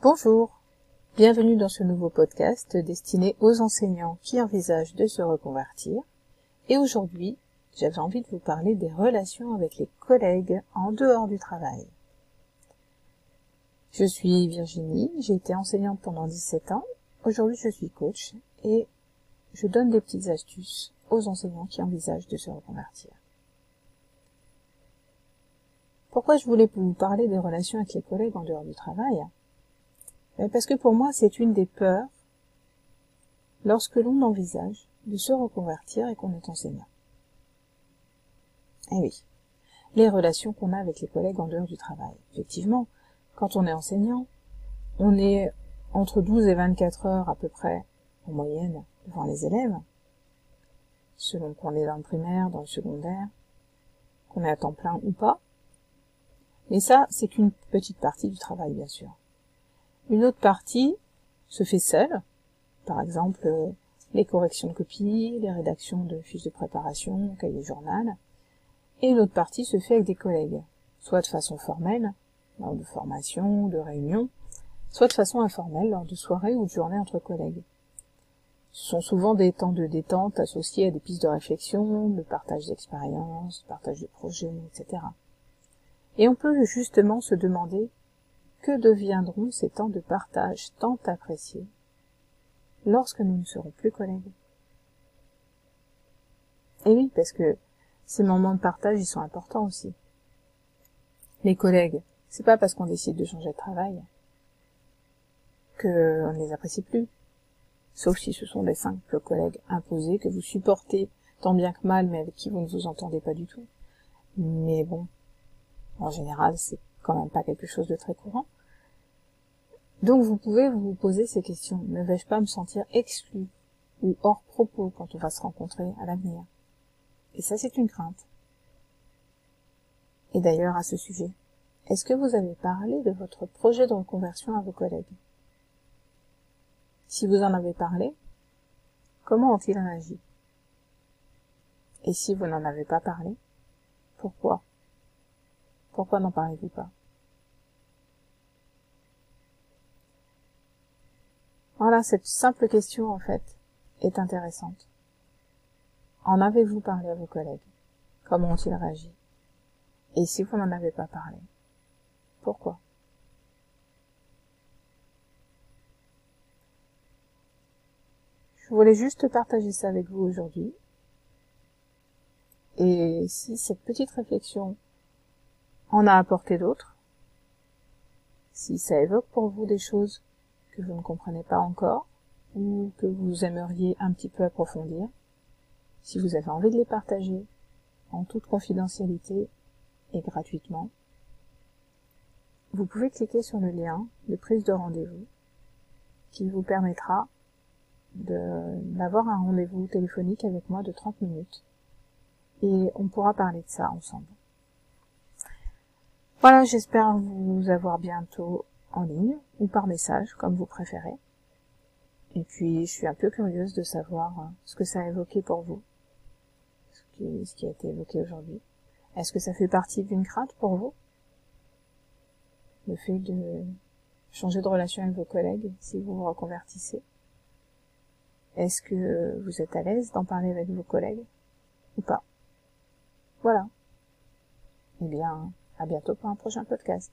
Bonjour, bienvenue dans ce nouveau podcast destiné aux enseignants qui envisagent de se reconvertir. Et aujourd'hui, j'avais envie de vous parler des relations avec les collègues en dehors du travail. Je suis Virginie, j'ai été enseignante pendant 17 ans. Aujourd'hui, je suis coach et je donne des petites astuces aux enseignants qui envisagent de se reconvertir. Pourquoi je voulais vous parler des relations avec les collègues en dehors du travail? Parce que pour moi, c'est une des peurs lorsque l'on envisage de se reconvertir et qu'on est enseignant. Eh oui, les relations qu'on a avec les collègues en dehors du travail. Effectivement, quand on est enseignant, on est entre 12 et 24 heures à peu près, en moyenne, devant les élèves, selon qu'on est dans le primaire, dans le secondaire, qu'on est à temps plein ou pas. Mais ça, c'est qu'une petite partie du travail, bien sûr. Une autre partie se fait seule, par exemple euh, les corrections de copies, les rédactions de fiches de préparation, cahiers journal, et une autre partie se fait avec des collègues, soit de façon formelle, lors de formations, de réunions, soit de façon informelle, lors de soirées ou de journées entre collègues. Ce sont souvent des temps de détente associés à des pistes de réflexion, de partage d'expériences, de partage de projets, etc. Et on peut justement se demander que deviendront ces temps de partage tant appréciés lorsque nous ne serons plus collègues? Et oui, parce que ces moments de partage, ils sont importants aussi. Les collègues, c'est pas parce qu'on décide de changer de travail qu'on ne les apprécie plus. Sauf si ce sont des simples collègues imposés que vous supportez tant bien que mal, mais avec qui vous ne vous entendez pas du tout. Mais bon, en général, c'est quand même pas quelque chose de très courant. Donc vous pouvez vous poser ces questions. Ne vais-je pas me sentir exclu ou hors propos quand on va se rencontrer à l'avenir? Et ça, c'est une crainte. Et d'ailleurs, à ce sujet, est-ce que vous avez parlé de votre projet de reconversion à vos collègues? Si vous en avez parlé, comment ont-ils réagi? Et si vous n'en avez pas parlé, pourquoi? Pourquoi n'en parlez-vous pas? Voilà, cette simple question, en fait, est intéressante. En avez-vous parlé à vos collègues? Comment ont-ils réagi? Et si vous n'en avez pas parlé Pourquoi? Je voulais juste partager ça avec vous aujourd'hui. Et si cette petite réflexion en a apporté d'autres, si ça évoque pour vous des choses que vous ne comprenez pas encore, ou que vous aimeriez un petit peu approfondir, si vous avez envie de les partager en toute confidentialité et gratuitement, vous pouvez cliquer sur le lien de prise de rendez-vous qui vous permettra d'avoir un rendez-vous téléphonique avec moi de 30 minutes et on pourra parler de ça ensemble. Voilà, j'espère vous avoir bientôt en ligne ou par message, comme vous préférez. Et puis, je suis un peu curieuse de savoir euh, ce que ça a évoqué pour vous, ce qui, ce qui a été évoqué aujourd'hui. Est-ce que ça fait partie d'une crainte pour vous? Le fait de changer de relation avec vos collègues si vous vous reconvertissez Est-ce que vous êtes à l'aise d'en parler avec vos collègues? Ou pas? Voilà. Eh bien, à bientôt pour un prochain podcast.